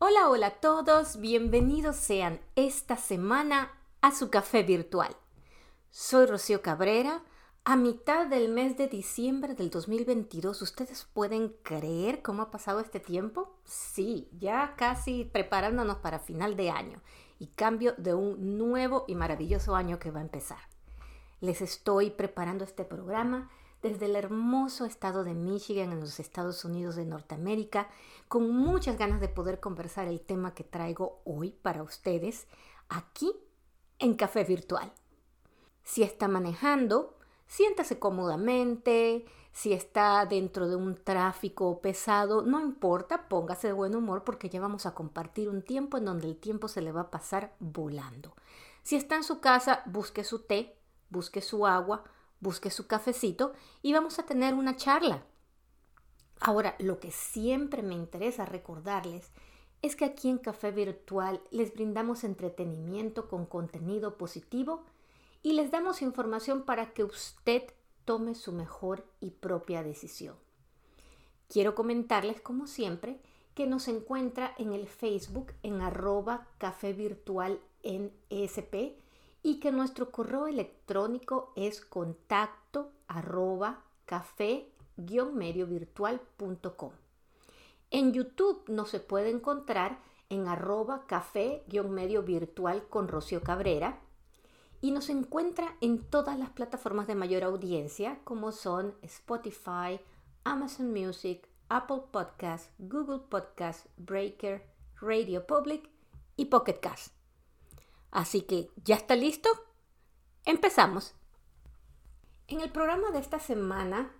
Hola, hola a todos, bienvenidos sean esta semana a su café virtual. Soy Rocío Cabrera. A mitad del mes de diciembre del 2022, ¿ustedes pueden creer cómo ha pasado este tiempo? Sí, ya casi preparándonos para final de año y cambio de un nuevo y maravilloso año que va a empezar. Les estoy preparando este programa desde el hermoso estado de Michigan en los Estados Unidos de Norteamérica, con muchas ganas de poder conversar el tema que traigo hoy para ustedes aquí en Café Virtual. Si está manejando, siéntase cómodamente, si está dentro de un tráfico pesado, no importa, póngase de buen humor porque ya vamos a compartir un tiempo en donde el tiempo se le va a pasar volando. Si está en su casa, busque su té, busque su agua, busque su cafecito y vamos a tener una charla. Ahora, lo que siempre me interesa recordarles es que aquí en Café Virtual les brindamos entretenimiento con contenido positivo y les damos información para que usted tome su mejor y propia decisión. Quiero comentarles, como siempre, que nos encuentra en el Facebook en arroba café virtual en y que nuestro correo electrónico es contacto arroba café-mediovirtual.com. En YouTube nos se puede encontrar en arroba café-medio virtual con Rocío Cabrera y nos encuentra en todas las plataformas de mayor audiencia como son Spotify, Amazon Music, Apple Podcast, Google Podcast, Breaker, Radio Public y Pocket Cast. Así que, ¿ya está listo? Empezamos. En el programa de esta semana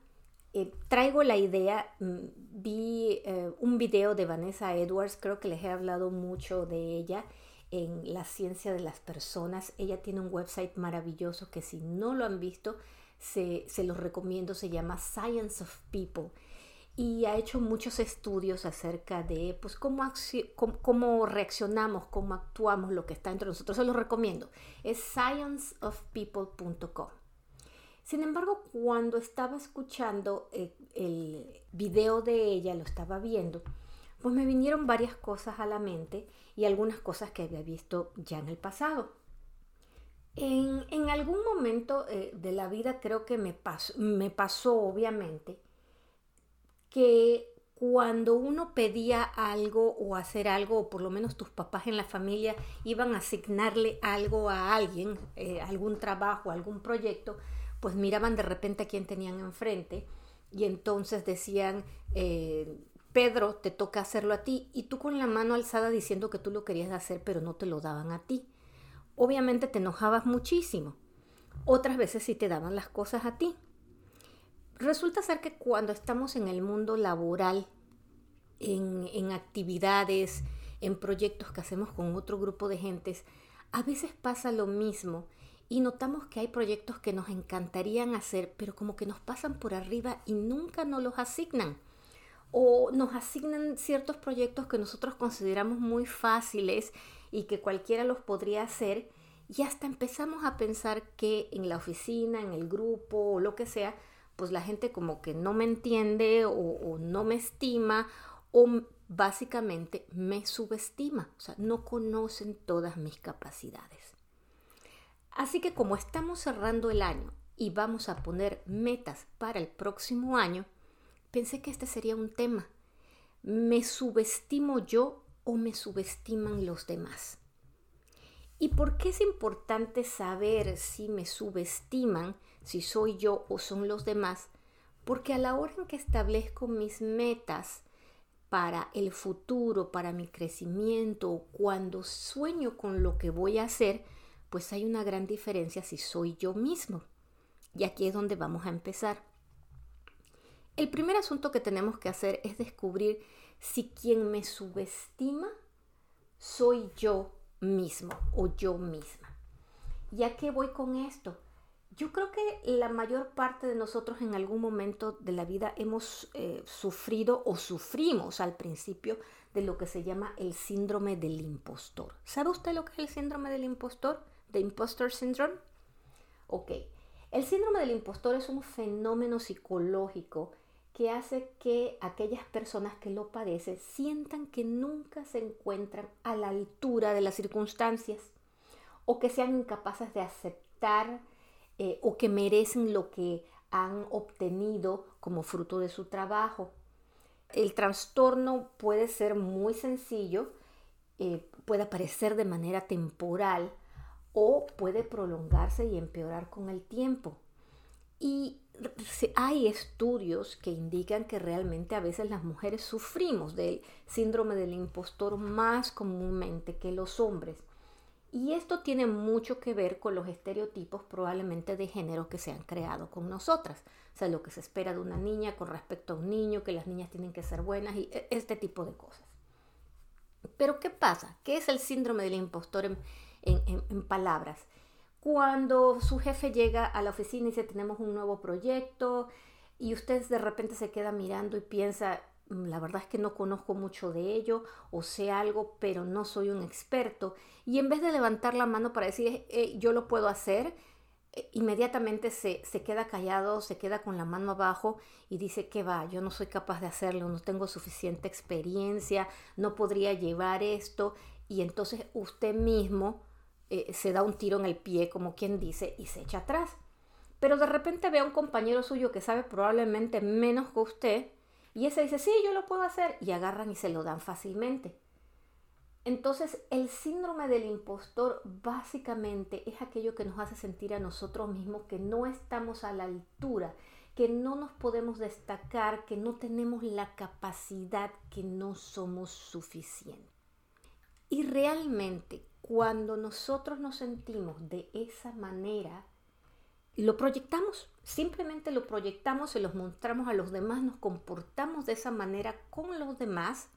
eh, traigo la idea, mm, vi eh, un video de Vanessa Edwards, creo que les he hablado mucho de ella en la ciencia de las personas. Ella tiene un website maravilloso que si no lo han visto, se, se los recomiendo, se llama Science of People y ha hecho muchos estudios acerca de pues, cómo, reaccionamos, cómo actuamos, lo que está entre nosotros. Se lo recomiendo. Es scienceofpeople.com. Sin embargo, cuando estaba escuchando el, el video de ella, lo estaba viendo, pues me vinieron varias cosas a la mente y algunas cosas que había visto ya en el pasado. En, algún momento eh, de la vida creo que me pasó obviamente que cuando uno pedía algo o hacer algo, o por lo menos tus papás en la familia iban a asignarle algo a alguien, eh, algún trabajo, algún proyecto, pues miraban de repente a quién tenían enfrente y entonces decían, eh, Pedro, te toca hacerlo a ti, y tú con la mano alzada diciendo que tú lo querías hacer, pero no te lo daban a ti. Obviamente te enojabas muchísimo. Otras veces sí te daban las cosas a ti. Resulta ser que cuando estamos en el mundo laboral, en, actividades, en proyectos que hacemos con otro grupo de gentes, a veces pasa lo mismo y notamos que hay proyectos que nos encantarían hacer, pero como que nos pasan por arriba y nunca nos los asignan. O nos asignan ciertos proyectos que nosotros consideramos muy fáciles y que cualquiera los podría hacer y hasta empezamos a pensar que en la oficina, en el grupo o lo que sea, pues la gente como que no me entiende o, no me estima o básicamente me subestima, o sea, no conocen todas mis capacidades. Así que como estamos cerrando el año y vamos a poner metas para el próximo año, pensé que este sería un tema. ¿Me subestimo yo o me subestiman los demás? ¿Y por qué es importante saber si me subestiman si soy yo o son los demás, porque a la hora en que establezco mis metas para el futuro, para mi crecimiento, cuando sueño con lo que voy a hacer, pues hay una gran diferencia si soy yo mismo. Y aquí es donde vamos a empezar. El primer asunto que tenemos que hacer es descubrir si quien me subestima soy yo mismo o yo misma. ¿Ya qué voy con esto? Yo creo que la mayor parte de nosotros en algún momento de la vida hemos eh, sufrido o sufrimos al principio de lo que se llama el síndrome del impostor. ¿Sabe usted lo que es el síndrome del impostor? ¿The impostor syndrome? Ok. El síndrome del impostor es un fenómeno psicológico que hace que aquellas personas que lo padecen sientan que nunca se encuentran a la altura de las circunstancias o que sean incapaces de aceptar eh, o que merecen lo que han obtenido como fruto de su trabajo. El trastorno puede ser muy sencillo, eh, puede aparecer de manera temporal o puede prolongarse y empeorar con el tiempo. Y hay estudios que indican que realmente a veces las mujeres sufrimos del síndrome del impostor más comúnmente que los hombres. Y esto tiene mucho que ver con los estereotipos probablemente de género que se han creado con nosotras. O sea, lo que se espera de una niña con respecto a un niño, que las niñas tienen que ser buenas y e, este tipo de cosas. Pero ¿qué pasa? ¿Qué es el síndrome del impostor en, en palabras? Cuando su jefe llega a la oficina y dice tenemos un nuevo proyecto y usted de repente se queda mirando y piensa, la verdad es que no conozco mucho de ello o sé algo, pero no soy un experto. Y en vez de levantar la mano para decir, yo lo puedo hacer, eh, inmediatamente se, se, queda callado, se queda con la mano abajo y dice que va, yo no soy capaz de hacerlo, no tengo suficiente experiencia, no podría llevar esto. Y entonces usted mismo eh, se da un tiro en el pie, como quien dice, y se echa atrás. Pero de repente ve a un compañero suyo que sabe probablemente menos que usted y ese dice, sí, yo lo puedo hacer. Y agarran y se lo dan fácilmente. Entonces, el síndrome del impostor básicamente es aquello que nos hace sentir a nosotros mismos que no estamos a la altura, que no nos podemos destacar, que no tenemos la capacidad, que no somos suficientes. Y realmente, cuando nosotros nos sentimos de esa manera, lo proyectamos, simplemente lo proyectamos, se los mostramos a los demás, nos comportamos de esa manera con los demás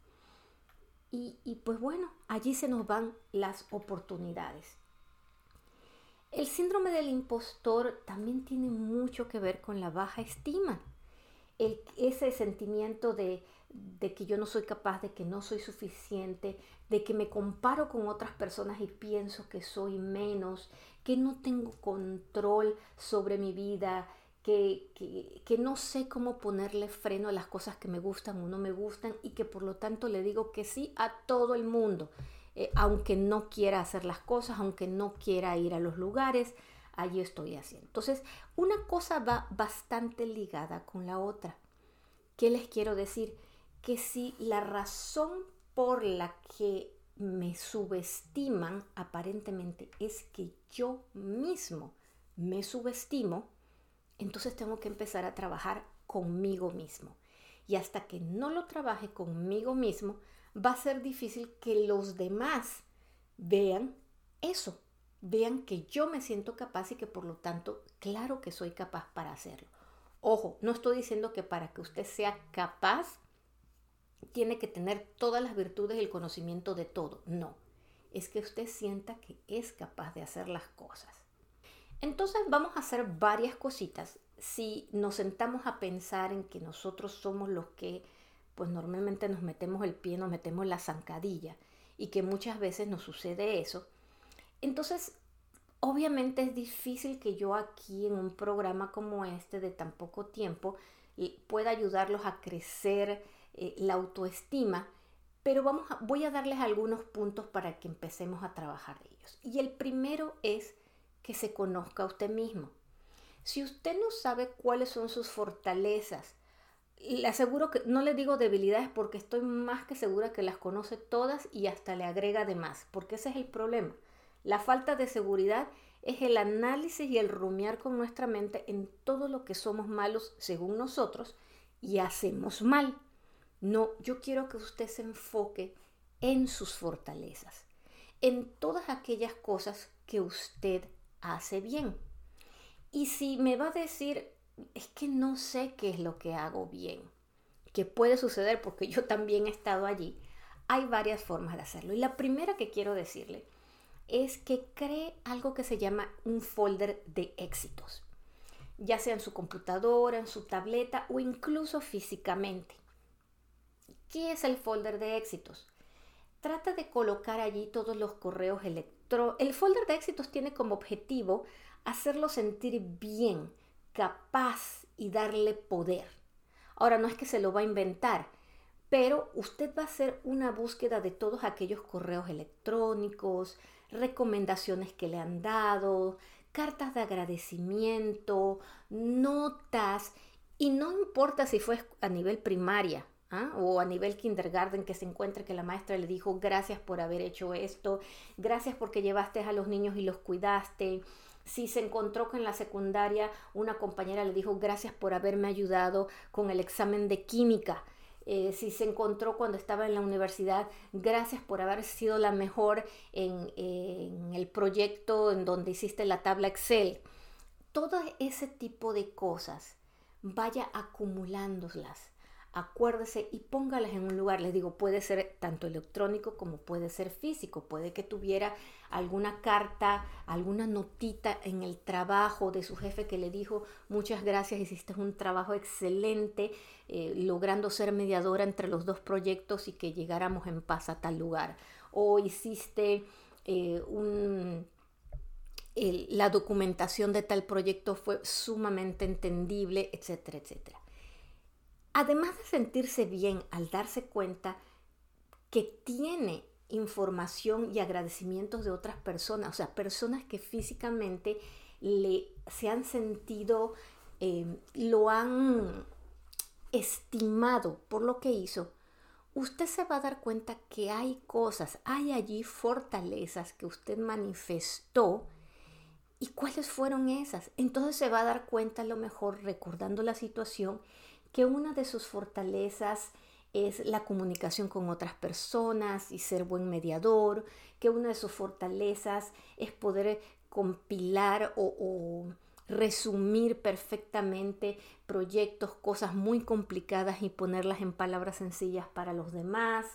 y, y pues bueno, allí se nos van las oportunidades. El síndrome del impostor también tiene mucho que ver con la baja estima. Ese sentimiento de, de, que yo no soy capaz, de que no soy suficiente, de que me comparo con otras personas y pienso que soy menos, que no tengo control sobre mi vida, que, que, no sé cómo ponerle freno a las cosas que me gustan o no me gustan y que por lo tanto le digo que sí a todo el mundo, eh, aunque no quiera hacer las cosas, aunque no quiera ir a los lugares, allí estoy haciendo. Entonces, una cosa va bastante ligada con la otra. ¿Qué les quiero decir? Que si la razón por la que me subestiman aparentemente es que yo mismo me subestimo, entonces tengo que empezar a trabajar conmigo mismo. Y hasta que no lo trabaje conmigo mismo, va a ser difícil que los demás vean eso, vean que yo me siento capaz y que por lo tanto, claro que soy capaz para hacerlo. Ojo, no estoy diciendo que para que usted sea capaz tiene que tener todas las virtudes y el conocimiento de todo. No, es que usted sienta que es capaz de hacer las cosas. Entonces vamos a hacer varias cositas. Si nos sentamos a pensar en que nosotros somos los que, pues normalmente nos metemos el pie, nos metemos la zancadilla y que muchas veces nos sucede eso, entonces obviamente es difícil que yo aquí en un programa como este de tan poco tiempo pueda ayudarlos a crecer eh, la autoestima, pero vamos voy a darles algunos puntos para que empecemos a trabajar ellos. Y el primero es que se conozca a usted mismo. Si usted no sabe cuáles son sus fortalezas, le aseguro que no le digo debilidades porque estoy más que segura que las conoce todas y hasta le agrega de más, porque ese es el problema. La falta de seguridad es el análisis y el rumiar con nuestra mente en todo lo que somos malos según nosotros y hacemos mal. No, yo quiero que usted se enfoque en sus fortalezas, en todas aquellas cosas que usted hace bien. Y si me va a decir, es que no sé qué es lo que hago bien, que puede suceder porque yo también he estado allí, hay varias formas de hacerlo. Y la primera que quiero decirle es que cree algo que se llama un folder de éxitos, ya sea en su computadora, en su tableta o incluso físicamente. ¿Qué es el folder de éxitos? Trata de colocar allí todos los correos electrónicos. El folder de éxitos tiene como objetivo hacerlo sentir bien, capaz y darle poder. Ahora, no es que se lo va a inventar, pero usted va a hacer una búsqueda de todos aquellos correos electrónicos, recomendaciones que le han dado, cartas de agradecimiento, notas, y no importa si fue a nivel primaria ¿ah? o a nivel kindergarten que se encuentre que la maestra le dijo gracias por haber hecho esto, gracias porque llevaste a los niños y los cuidaste. Si se encontró que en la secundaria una compañera le dijo gracias por haberme ayudado con el examen de química. Eh, si se encontró cuando estaba en la universidad, gracias por haber sido la mejor en, en el proyecto en donde hiciste la tabla Excel. Todo ese tipo de cosas, vaya acumulándolas acuérdese y póngalas en un lugar. Les digo, puede ser tanto electrónico como puede ser físico. Puede que tuviera alguna carta, alguna notita en el trabajo de su jefe que le dijo, muchas gracias, hiciste un trabajo excelente, eh, logrando ser mediadora entre los dos proyectos y que llegáramos en paz a tal lugar. O hiciste eh, un... la documentación de tal proyecto fue sumamente entendible, etcétera, etcétera. Además de sentirse bien al darse cuenta que tiene información y agradecimientos de otras personas, o sea, personas que físicamente le, se han sentido, eh, lo han estimado por lo que hizo, usted se va a dar cuenta que hay cosas, hay allí fortalezas que usted manifestó y cuáles fueron esas. Entonces se va a dar cuenta a lo mejor recordando la situación que una de sus fortalezas es la comunicación con otras personas y ser buen mediador, que una de sus fortalezas es poder compilar o, resumir perfectamente proyectos, cosas muy complicadas y ponerlas en palabras sencillas para los demás,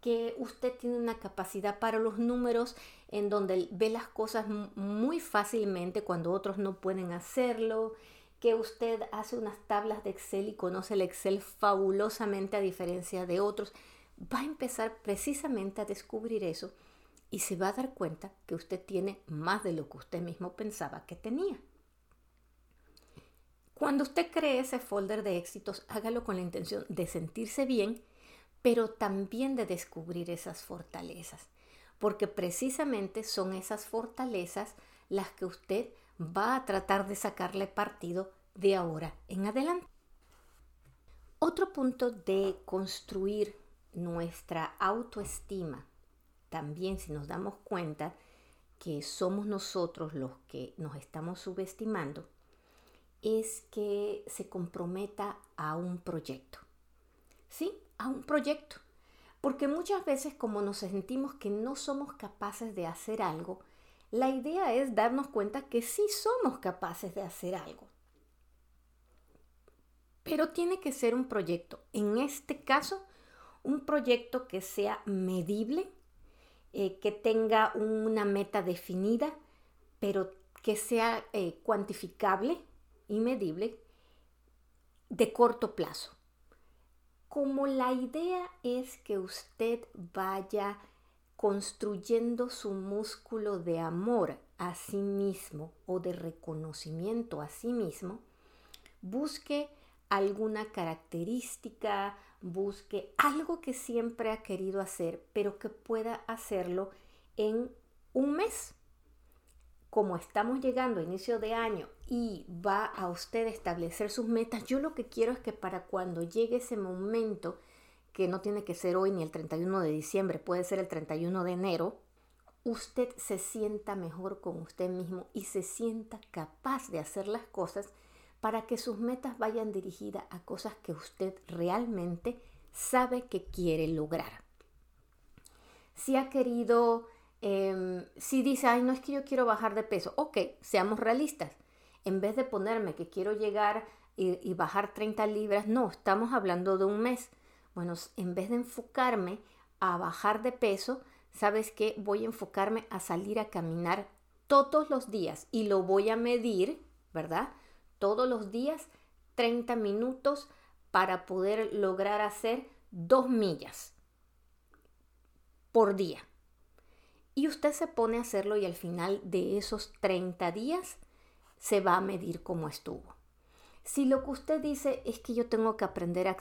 que usted tiene una capacidad para los números en donde ve las cosas muy fácilmente cuando otros no pueden hacerlo, que usted hace unas tablas de Excel y conoce el Excel fabulosamente a diferencia de otros, va a empezar precisamente a descubrir eso y se va a dar cuenta que usted tiene más de lo que usted mismo pensaba que tenía. Cuando usted cree ese folder de éxitos, hágalo con la intención de sentirse bien, pero también de descubrir esas fortalezas, porque precisamente son esas fortalezas las que usted va a tratar de sacarle partido de ahora en adelante. Otro punto de construir nuestra autoestima, también si nos damos cuenta que somos nosotros los que nos estamos subestimando, es que se comprometa a un proyecto. ¿Sí? A un proyecto. Porque muchas veces como nos sentimos que no somos capaces de hacer algo, la idea es darnos cuenta que sí somos capaces de hacer algo. Pero tiene que ser un proyecto. En este caso, un proyecto que sea medible, eh, que tenga una meta definida, pero que sea eh, cuantificable y medible de corto plazo. Como la idea es que usted vaya construyendo su músculo de amor a sí mismo o de reconocimiento a sí mismo, busque alguna característica, busque algo que siempre ha querido hacer, pero que pueda hacerlo en un mes. Como estamos llegando a inicio de año y va a usted establecer sus metas, yo lo que quiero es que para cuando llegue ese momento que no tiene que ser hoy ni el 31 de diciembre, puede ser el 31 de enero, usted se sienta mejor con usted mismo y se sienta capaz de hacer las cosas para que sus metas vayan dirigidas a cosas que usted realmente sabe que quiere lograr. Si ha querido, em, si dice, ay, no es que yo quiero bajar de peso, ok, seamos realistas. En vez de ponerme que quiero llegar y, y bajar 30 libras, no, estamos hablando de un mes. Bueno, en vez de enfocarme a bajar de peso, ¿sabes qué? Voy a enfocarme a salir a caminar todos los días y lo voy a medir, ¿verdad? Todos los días 30 minutos para poder lograr hacer dos millas por día. Y usted se pone a hacerlo y al final de esos 30 días se va a medir cómo estuvo. Si lo que usted dice es que yo tengo que aprender a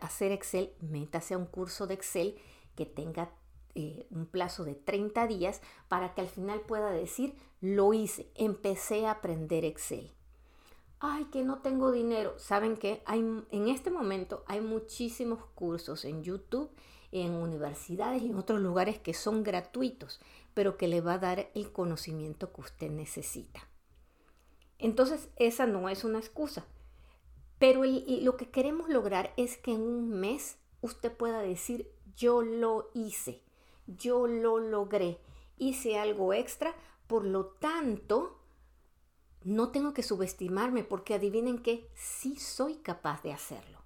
hacer Excel, métase a un curso de Excel que tenga eh, un plazo de 30 días para que al final pueda decir, lo hice, empecé a aprender Excel. Ay, que no tengo dinero. ¿Saben qué? Hay, en este momento hay muchísimos cursos en YouTube, en universidades y en otros lugares que son gratuitos, pero que le va a dar el conocimiento que usted necesita. Entonces, esa no es una excusa. Pero lo que queremos lograr es que en un mes usted pueda decir, yo lo hice, yo lo logré, hice algo extra, por lo tanto, no tengo que subestimarme porque adivinen que sí soy capaz de hacerlo.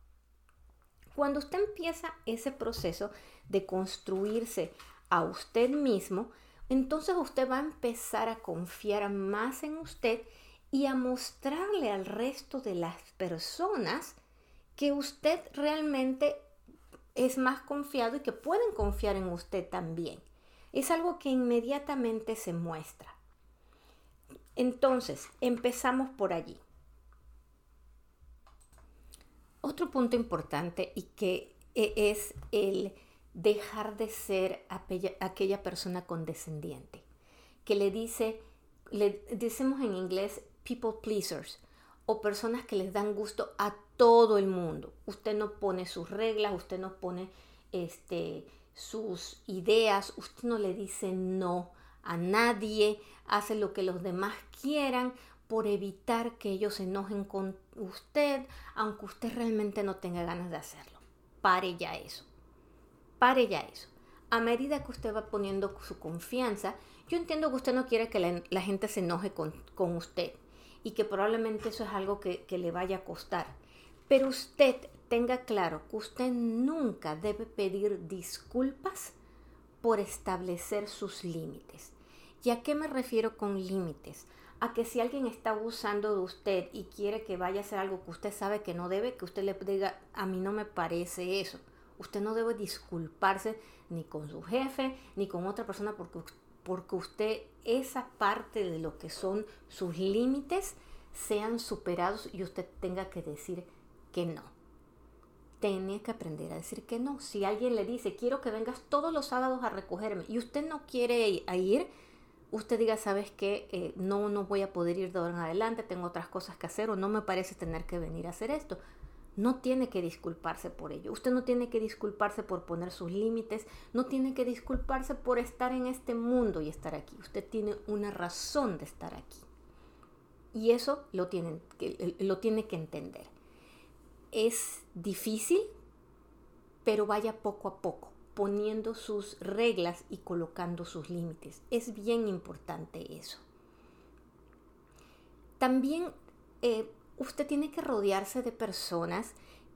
Cuando usted empieza ese proceso de construirse a usted mismo, entonces usted va a empezar a confiar más en usted y a mostrarle al resto de las personas que usted realmente es más confiado y que pueden confiar en usted también. Es algo que inmediatamente se muestra. Entonces, empezamos por allí. Otro punto importante y que e, es el dejar de ser aquella persona condescendiente, que le dice, le decimos en inglés people pleasers o personas que les dan gusto a todo el mundo. Usted no pone sus reglas, usted no pone este, sus ideas, usted no le dice no a nadie, hace lo que los demás quieran por evitar que ellos se enojen con usted, aunque usted realmente no tenga ganas de hacerlo. Pare ya eso. Pare ya eso. A medida que usted va poniendo su confianza, yo entiendo que usted no quiere que la, gente se enoje con, con usted y que probablemente eso es algo que, le vaya a costar. Pero usted tenga claro que usted nunca debe pedir disculpas por establecer sus límites. ¿Y a qué me refiero con límites? A que si alguien está abusando de usted y quiere que vaya a hacer algo que usted sabe que no debe, que usted le diga, a mí no me parece eso. Usted no debe disculparse ni con su jefe ni con otra persona porque porque usted esa parte de lo que son sus límites sean superados y usted tenga que decir que no. Tiene que aprender a decir que no. Si alguien le dice, quiero que vengas todos los sábados a recogerme y usted no quiere ir, usted diga, sabes que eh, no, no voy a poder ir de ahora en adelante, tengo otras cosas que hacer o no me parece tener que venir a hacer esto. No tiene que disculparse por ello. Usted no tiene que disculparse por poner sus límites. No tiene que disculparse por estar en este mundo y estar aquí. Usted tiene una razón de estar aquí. Y eso lo, tienen, lo tiene que entender. Es difícil, pero vaya poco a poco, poniendo sus reglas y colocando sus límites. Es bien importante eso. También eh, usted tiene que rodearse de personas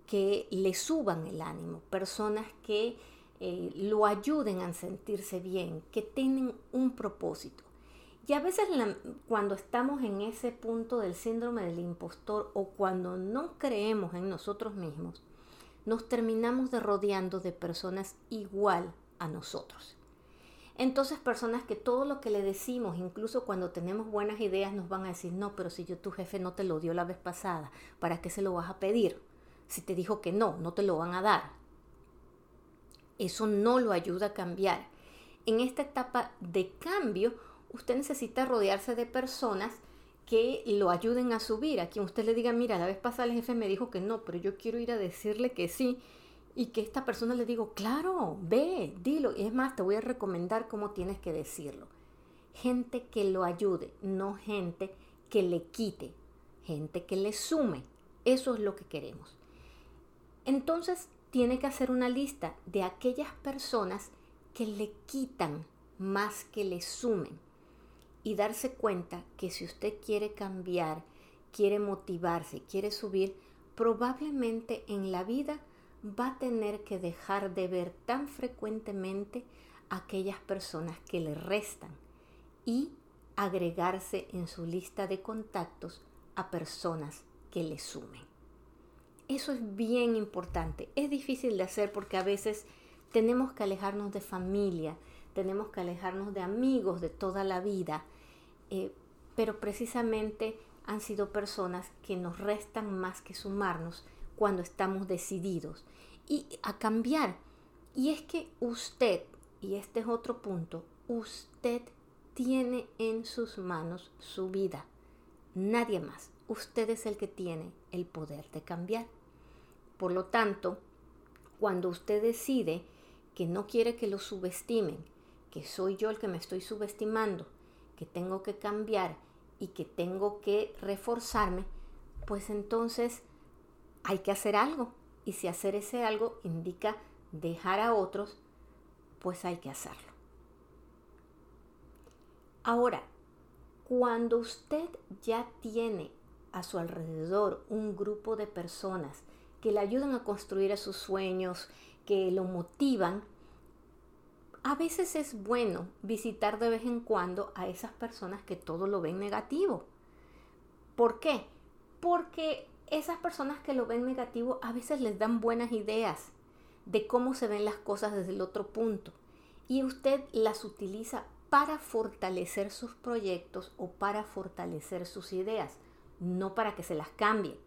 que le suban el ánimo, personas que eh, lo ayuden a sentirse bien, que tienen un propósito. Y a veces cuando estamos en ese punto del síndrome del impostor o cuando no creemos en nosotros mismos, nos terminamos de rodeando de personas igual a nosotros. Entonces personas que todo lo que le decimos, incluso cuando tenemos buenas ideas, nos van a decir, no, pero si yo tu jefe no te lo dio la vez pasada, ¿para qué se lo vas a pedir? Si te dijo que no, no te lo van a dar. Eso no lo ayuda a cambiar. En esta etapa de cambio, usted necesita rodearse de personas que lo ayuden a subir. A quien usted le diga, mira, la vez pasada el jefe me dijo que no, pero yo quiero ir a decirle que sí y que esta persona le digo, claro, ve, dilo. Y es más, te voy a recomendar cómo tienes que decirlo. Gente que lo ayude, no gente que le quite, gente que le sume. Eso es lo que queremos. Entonces, tiene que hacer una lista de aquellas personas que le quitan más que le sumen y darse cuenta que si usted quiere cambiar, quiere motivarse, quiere subir, probablemente en la vida va a tener que dejar de ver tan frecuentemente a aquellas personas que le restan y agregarse en su lista de contactos a personas que le sumen. Eso es bien importante. Es difícil de hacer porque a veces tenemos que alejarnos de familia, tenemos que alejarnos de amigos de toda la vida, eh, pero precisamente han sido personas que nos restan más que sumarnos cuando estamos decididos y a cambiar. Y es que usted, y este es otro punto, usted tiene en sus manos su vida. Nadie más. Usted es el que tiene el poder de cambiar. Por lo tanto, cuando usted decide que no quiere que lo subestimen, que soy yo el que me estoy subestimando, que tengo que cambiar y que tengo que reforzarme, pues entonces hay que hacer algo. Y si hacer ese algo indica dejar a otros, pues hay que hacerlo. Ahora, cuando usted ya tiene a su alrededor un grupo de personas que le ayudan a construir a sus sueños, que lo motivan, a veces es bueno visitar de vez en cuando a esas personas que todo lo ven negativo. ¿Por qué? Porque esas personas que lo ven negativo a veces les dan buenas ideas de cómo se ven las cosas desde el otro punto y usted las utiliza para fortalecer sus proyectos o para fortalecer sus ideas, no para que se las cambie.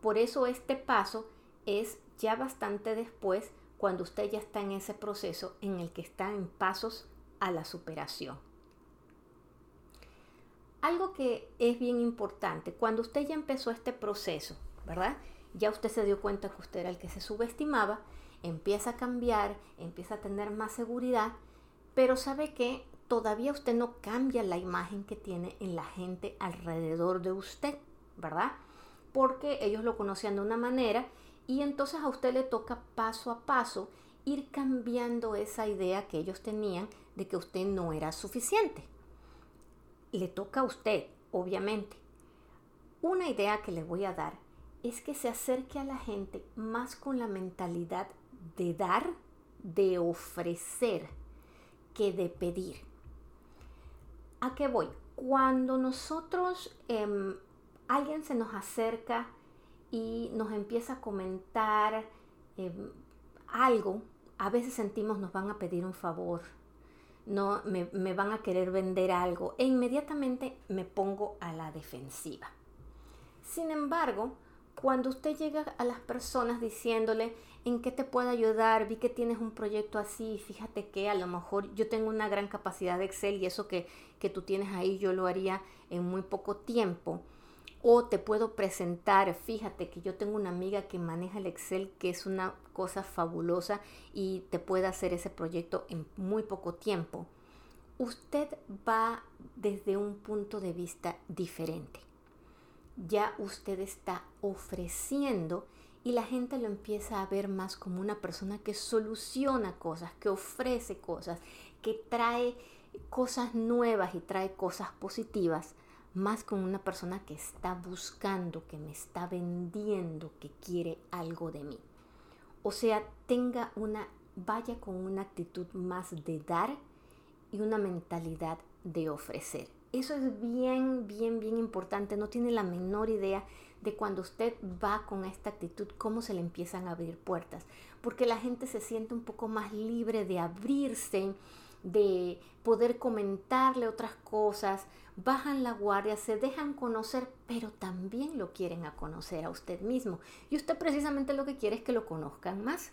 Por eso este paso es ya bastante después cuando usted ya está en ese proceso en el que está en pasos a la superación. Algo que es bien importante, cuando usted ya empezó este proceso, ¿verdad? Ya usted se dio cuenta que usted era el que se subestimaba, empieza a cambiar, empieza a tener más seguridad, pero sabe que todavía usted no cambia la imagen que tiene en la gente alrededor de usted, ¿verdad? Porque ellos lo conocían de una manera y entonces a usted le toca paso a paso ir cambiando esa idea que ellos tenían de que usted no era suficiente. Le toca a usted, obviamente. Una idea que le voy a dar es que se acerque a la gente más con la mentalidad de dar, de ofrecer, que de pedir. ¿A qué voy? Cuando nosotros, em, alguien se nos acerca y nos empieza a comentar em, algo, a veces sentimos nos van a pedir un favor, no me, me, van a querer vender algo e inmediatamente me pongo a la defensiva. Sin embargo, cuando usted llega a las personas diciéndole en qué te puedo ayudar, vi que tienes un proyecto así, fíjate que a lo mejor yo tengo una gran capacidad de Excel y eso que, que tú tienes ahí yo lo haría en muy poco tiempo o te puedo presentar, fíjate que yo tengo una amiga que maneja el Excel, que es una cosa fabulosa y te puede hacer ese proyecto en muy poco tiempo. Usted va desde un punto de vista diferente. Ya usted está ofreciendo y la gente lo empieza a ver más como una persona que soluciona cosas, que ofrece cosas, que trae cosas nuevas y trae cosas positivas más con una persona que está buscando, que me está vendiendo, que quiere algo de mí. O sea, tenga una, vaya con una actitud más de dar y una mentalidad de ofrecer. Eso es bien, bien, bien importante. No tiene la menor idea de cuando usted va con esta actitud, cómo se le empiezan a abrir puertas. Porque la gente se siente un poco más libre de abrirse, de poder comentarle otras cosas, bajan la guardia, se dejan conocer, pero también lo quieren a conocer a usted mismo. Y usted precisamente lo que quiere es que lo conozcan más.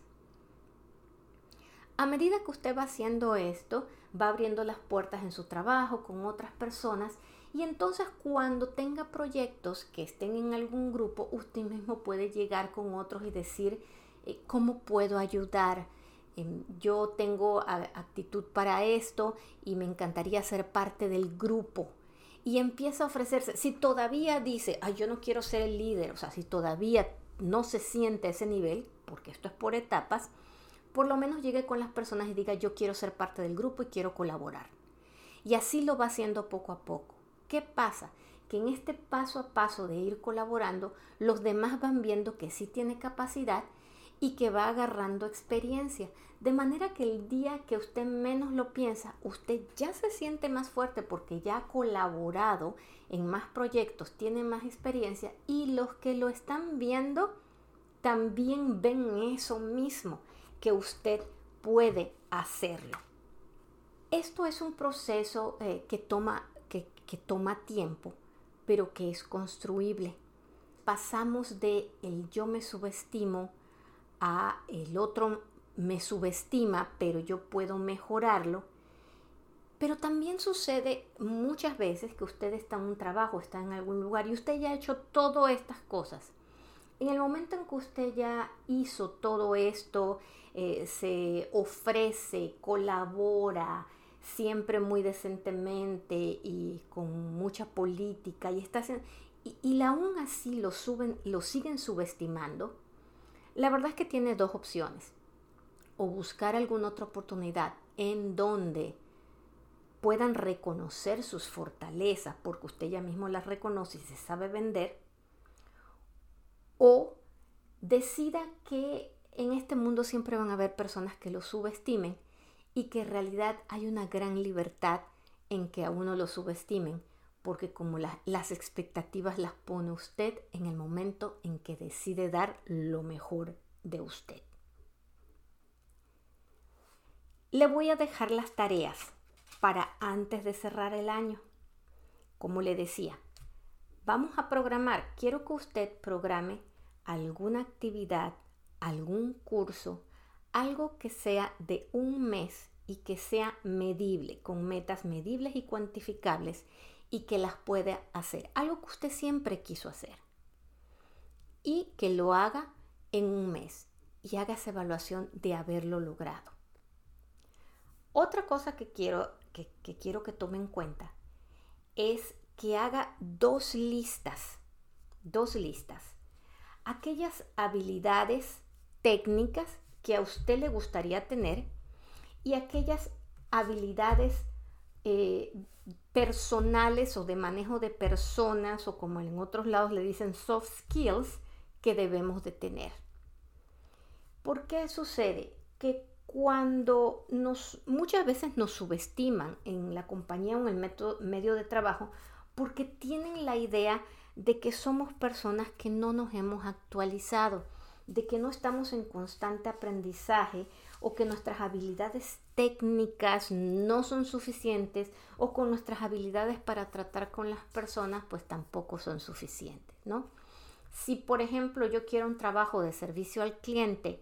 A medida que usted va haciendo esto, va abriendo las puertas en su trabajo con otras personas y entonces cuando tenga proyectos que estén en algún grupo, usted mismo puede llegar con otros y decir, eh, ¿cómo puedo ayudar? Em, yo tengo actitud para esto y me encantaría ser parte del grupo. Y empieza a ofrecerse. Si todavía dice, ay, yo no quiero ser el líder, o sea, si todavía no se siente ese nivel, porque esto es por etapas, por lo menos llegue con las personas y diga, yo quiero ser parte del grupo y quiero colaborar. Y así lo va haciendo poco a poco. ¿Qué pasa? Que en este paso a paso de ir colaborando, los demás van viendo que sí tiene capacidad y que va agarrando experiencia. De manera que el día que usted menos lo piensa, usted ya se siente más fuerte porque ya ha colaborado en más proyectos, tiene más experiencia y los que lo están viendo también ven eso mismo, que usted puede hacerlo. Esto es un proceso eh, que, toma, que, que toma tiempo, pero que es construible. Pasamos de el yo me subestimo a el otro me subestima, pero yo puedo mejorarlo. Pero también sucede muchas veces que usted está en un trabajo, está en algún lugar y usted ya ha hecho todas estas cosas. En el momento en que usted ya hizo todo esto, eh, se ofrece, colabora, siempre muy decentemente y con mucha política y está y, y aún así lo suben, lo siguen subestimando, la verdad es que tiene dos opciones. O buscar alguna otra oportunidad en donde puedan reconocer sus fortalezas, porque usted ya mismo las reconoce y se sabe vender, o decida que en este mundo siempre van a haber personas que lo subestimen y que en realidad hay una gran libertad en que a uno lo subestimen, porque como las expectativas las pone usted en el momento en que decide dar lo mejor de usted. Le voy a dejar las tareas para antes de cerrar el año. Como le decía, vamos a programar, quiero que usted programe alguna actividad, algún curso, algo que sea de un mes y que sea medible, con metas medibles y cuantificables y que las pueda hacer. Algo que usted siempre quiso hacer. Y que lo haga en un mes y haga esa evaluación de haberlo logrado. Otra cosa que quiero que, quiero que tome en cuenta es que haga dos listas, dos listas. Aquellas habilidades técnicas que a usted le gustaría tener y aquellas habilidades eh, personales o de manejo de personas o como en otros lados le dicen soft skills que debemos de tener. ¿Por qué sucede? Que cuando nos, muchas veces nos subestiman en la compañía o en el medio de trabajo porque tienen la idea de que somos personas que no nos hemos actualizado, de que no estamos en constante aprendizaje o que nuestras habilidades técnicas no son suficientes o con nuestras habilidades para tratar con las personas pues tampoco son suficientes, ¿no? Si por ejemplo yo quiero un trabajo de servicio al cliente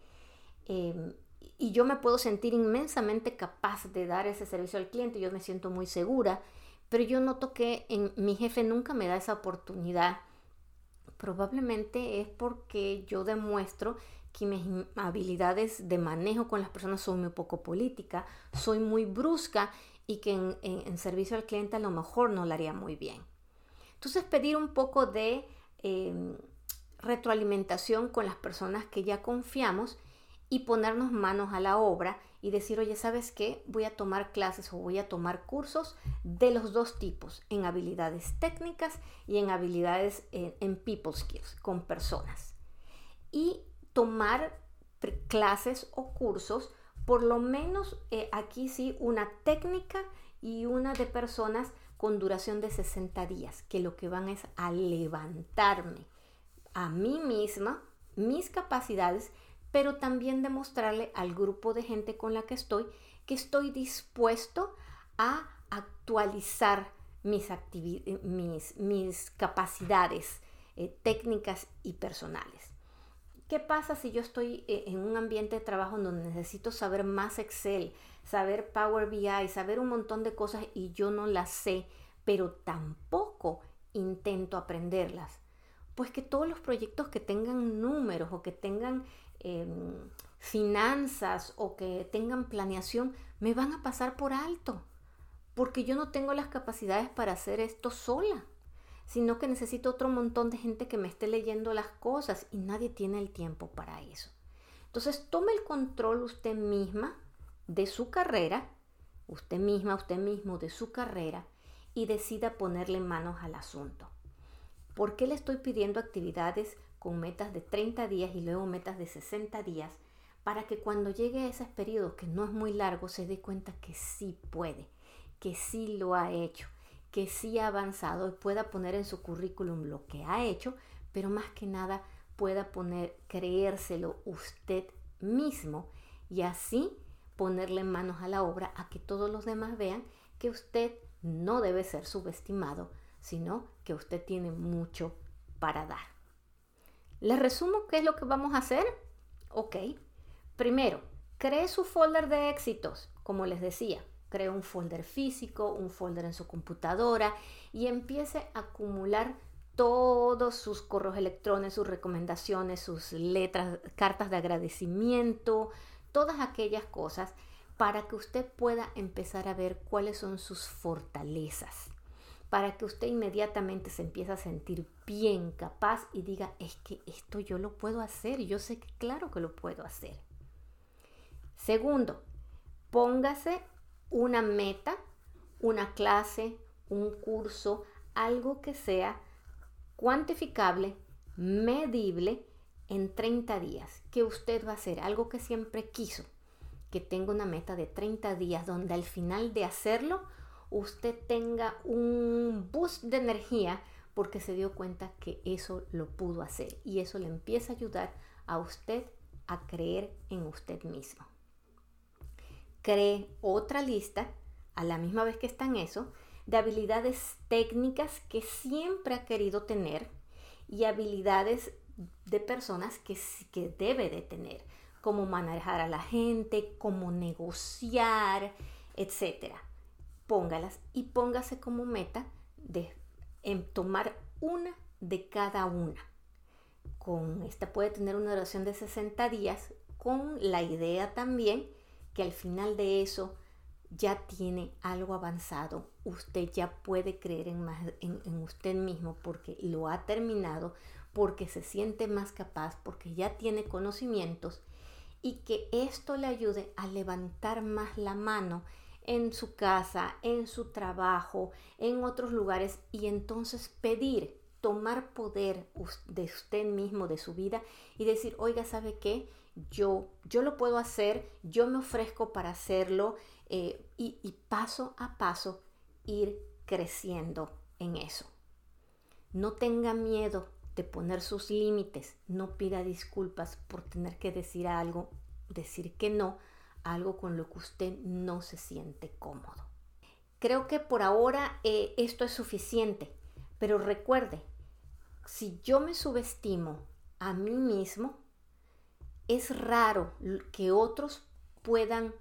em, y yo me puedo sentir inmensamente capaz de dar ese servicio al cliente, yo me siento muy segura, pero yo noto que mi jefe nunca me da esa oportunidad. Probablemente es porque yo demuestro que mis habilidades de manejo con las personas son muy poco política, soy muy brusca y que en, servicio al cliente a lo mejor no lo haría muy bien. Entonces pedir un poco de em, retroalimentación con las personas que ya confiamos y ponernos manos a la obra y decir, oye, ¿sabes qué? Voy a tomar clases o voy a tomar cursos de los dos tipos, en habilidades técnicas y en habilidades en, people skills, con personas. Y tomar clases o cursos, por lo menos eh, aquí sí, una técnica y una de personas con duración de 60 días, que lo que van es a levantarme a mí misma, mis capacidades, pero también demostrarle al grupo de gente con la que estoy que estoy dispuesto a actualizar mis, mis, mis capacidades eh, técnicas y personales. ¿Qué pasa si yo estoy eh, en un ambiente de trabajo donde necesito saber más Excel, saber Power BI, saber un montón de cosas y yo no las sé, pero tampoco intento aprenderlas? Pues que todos los proyectos que tengan números o que tengan Em, finanzas o que tengan planeación me van a pasar por alto, porque yo no tengo las capacidades para hacer esto sola, sino que necesito otro montón de gente que me esté leyendo las cosas y nadie tiene el tiempo para eso. Entonces tome el control usted misma de su carrera, usted misma, usted mismo de su carrera y decida ponerle manos al asunto. ¿Por qué le estoy pidiendo actividades con metas de 30 días y luego metas de 60 días, para que cuando llegue a ese periodo que no es muy largo se dé cuenta que sí puede, que sí lo ha hecho, que sí ha avanzado y pueda poner en su currículum lo que ha hecho, pero más que nada pueda poner, creérselo usted mismo y así ponerle manos a la obra a que todos los demás vean que usted no debe ser subestimado sino que usted tiene mucho para dar. Les resumo qué es lo que vamos a hacer. Ok. Primero, cree su folder de éxitos, como les decía. Cree un folder físico, un folder en su computadora y empiece a acumular todos sus correos electrónicos, sus recomendaciones, sus letras, cartas de agradecimiento, todas aquellas cosas para que usted pueda empezar a ver cuáles son sus fortalezas, para que usted inmediatamente se empiece a sentir bien, capaz y diga, es que esto yo lo puedo hacer, yo sé que claro que lo puedo hacer. Segundo, póngase una meta, una clase, un curso, algo que sea cuantificable, medible en 30 días, que usted va a hacer algo que siempre quiso, que tenga una meta de 30 días donde al final de hacerlo usted tenga un boost de energía porque se dio cuenta que eso lo pudo hacer. Y eso le empieza a ayudar a usted a creer en usted mismo. Cree otra lista a la misma vez que está en eso de habilidades técnicas que siempre ha querido tener y habilidades de personas que, que debe de tener, como manejar a la gente, cómo negociar, etc. Póngalas y póngase como meta de tomar una de cada una. Con esta puede tener una duración de 60 días, con la idea también que al final de eso ya tiene algo avanzado, usted ya puede creer en, más, en, usted mismo porque lo ha terminado, porque se siente más capaz, porque ya tiene conocimientos y que esto le ayude a levantar más la mano en su casa, en su trabajo, en otros lugares y entonces pedir, tomar poder de usted mismo, de su vida y decir, oiga, ¿sabe qué? Yo, yo lo puedo hacer, yo me ofrezco para hacerlo eh, y, paso a paso ir creciendo en eso. No tenga miedo de poner sus límites, no pida disculpas por tener que decir algo, decir que no, algo con lo que usted no se siente cómodo. Creo que por ahora eh, esto es suficiente, pero recuerde, si yo me subestimo a mí mismo, es raro que otros puedan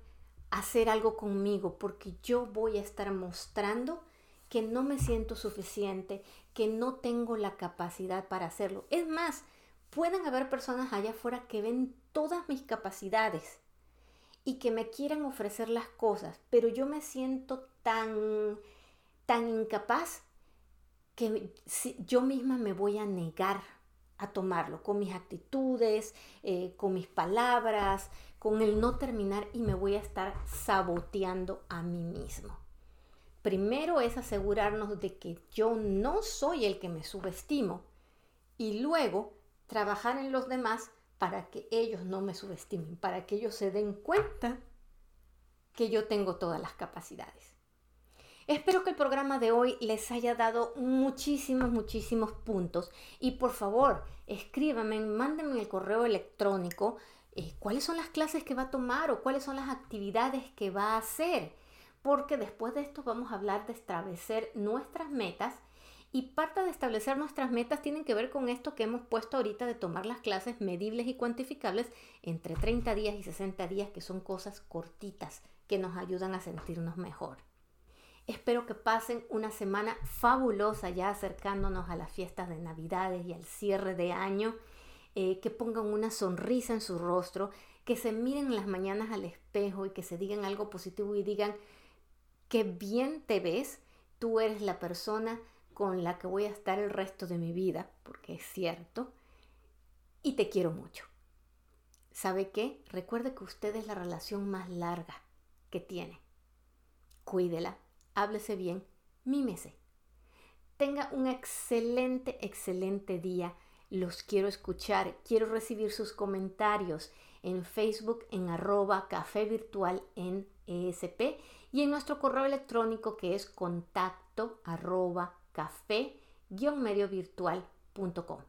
hacer algo conmigo porque yo voy a estar mostrando que no me siento suficiente, que no tengo la capacidad para hacerlo. Es más, pueden haber personas allá afuera que ven todas mis capacidades y que me quieran ofrecer las cosas, pero yo me siento tan, tan incapaz que yo misma me voy a negar a tomarlo con mis actitudes, eh, con mis palabras, con el no terminar y me voy a estar saboteando a mí mismo. Primero es asegurarnos de que yo no soy el que me subestimo y luego trabajar en los demás para que ellos no me subestimen, para que ellos se den cuenta que yo tengo todas las capacidades. Espero que el programa de hoy les haya dado muchísimos, muchísimos puntos. Y por favor escríbanme, mándenme el correo electrónico eh, cuáles son las clases que va a tomar o cuáles son las actividades que va a hacer, porque después de esto vamos a hablar de establecer nuestras metas. Y parte de establecer nuestras metas tienen que ver con esto que hemos puesto ahorita de tomar las clases medibles y cuantificables entre 30 días y 60 días, que son cosas cortitas que nos ayudan a sentirnos mejor. Espero que pasen una semana fabulosa ya acercándonos a las fiestas de Navidades y al cierre de año eh, que pongan una sonrisa en su rostro, que se miren en las mañanas al espejo y que se digan algo positivo y digan, que bien te ves, tú eres la persona con la que voy a estar el resto de mi vida, porque es cierto, y te quiero mucho. ¿Sabe qué? Recuerde que usted es la relación más larga que tiene. Cuídela, háblese bien, mímese. Tenga un excelente, excelente día los quiero escuchar, quiero recibir sus comentarios en Facebook en arroba café virtual en ESP y en nuestro correo electrónico que es contacto arroba café mediovirtual.com.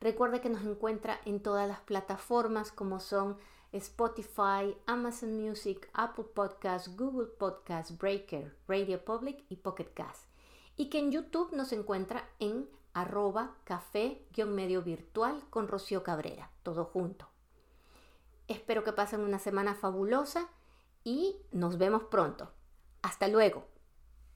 Recuerde que nos encuentra en todas las plataformas como son Spotify, Amazon Music, Apple Podcasts, Google Podcasts, Breaker, Radio Public y Pocket Cast. y que en YouTube nos encuentra en arroba café-medio virtual con Rocío Cabrera, todo junto. Espero que pasen una semana fabulosa y nos vemos pronto. Hasta luego.